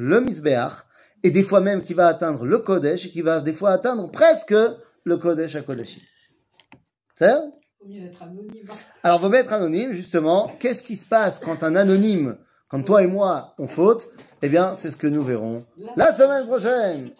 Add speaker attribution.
Speaker 1: le Misbeach, et des fois même qui va atteindre le Kodesh, et qui va des fois atteindre presque le Kodesh à Kodeshim. C'est. Alors, vaut mieux être anonyme, justement. Qu'est-ce qui se passe quand un anonyme, quand toi et moi, on faute? Eh bien, c'est ce que nous verrons la semaine prochaine.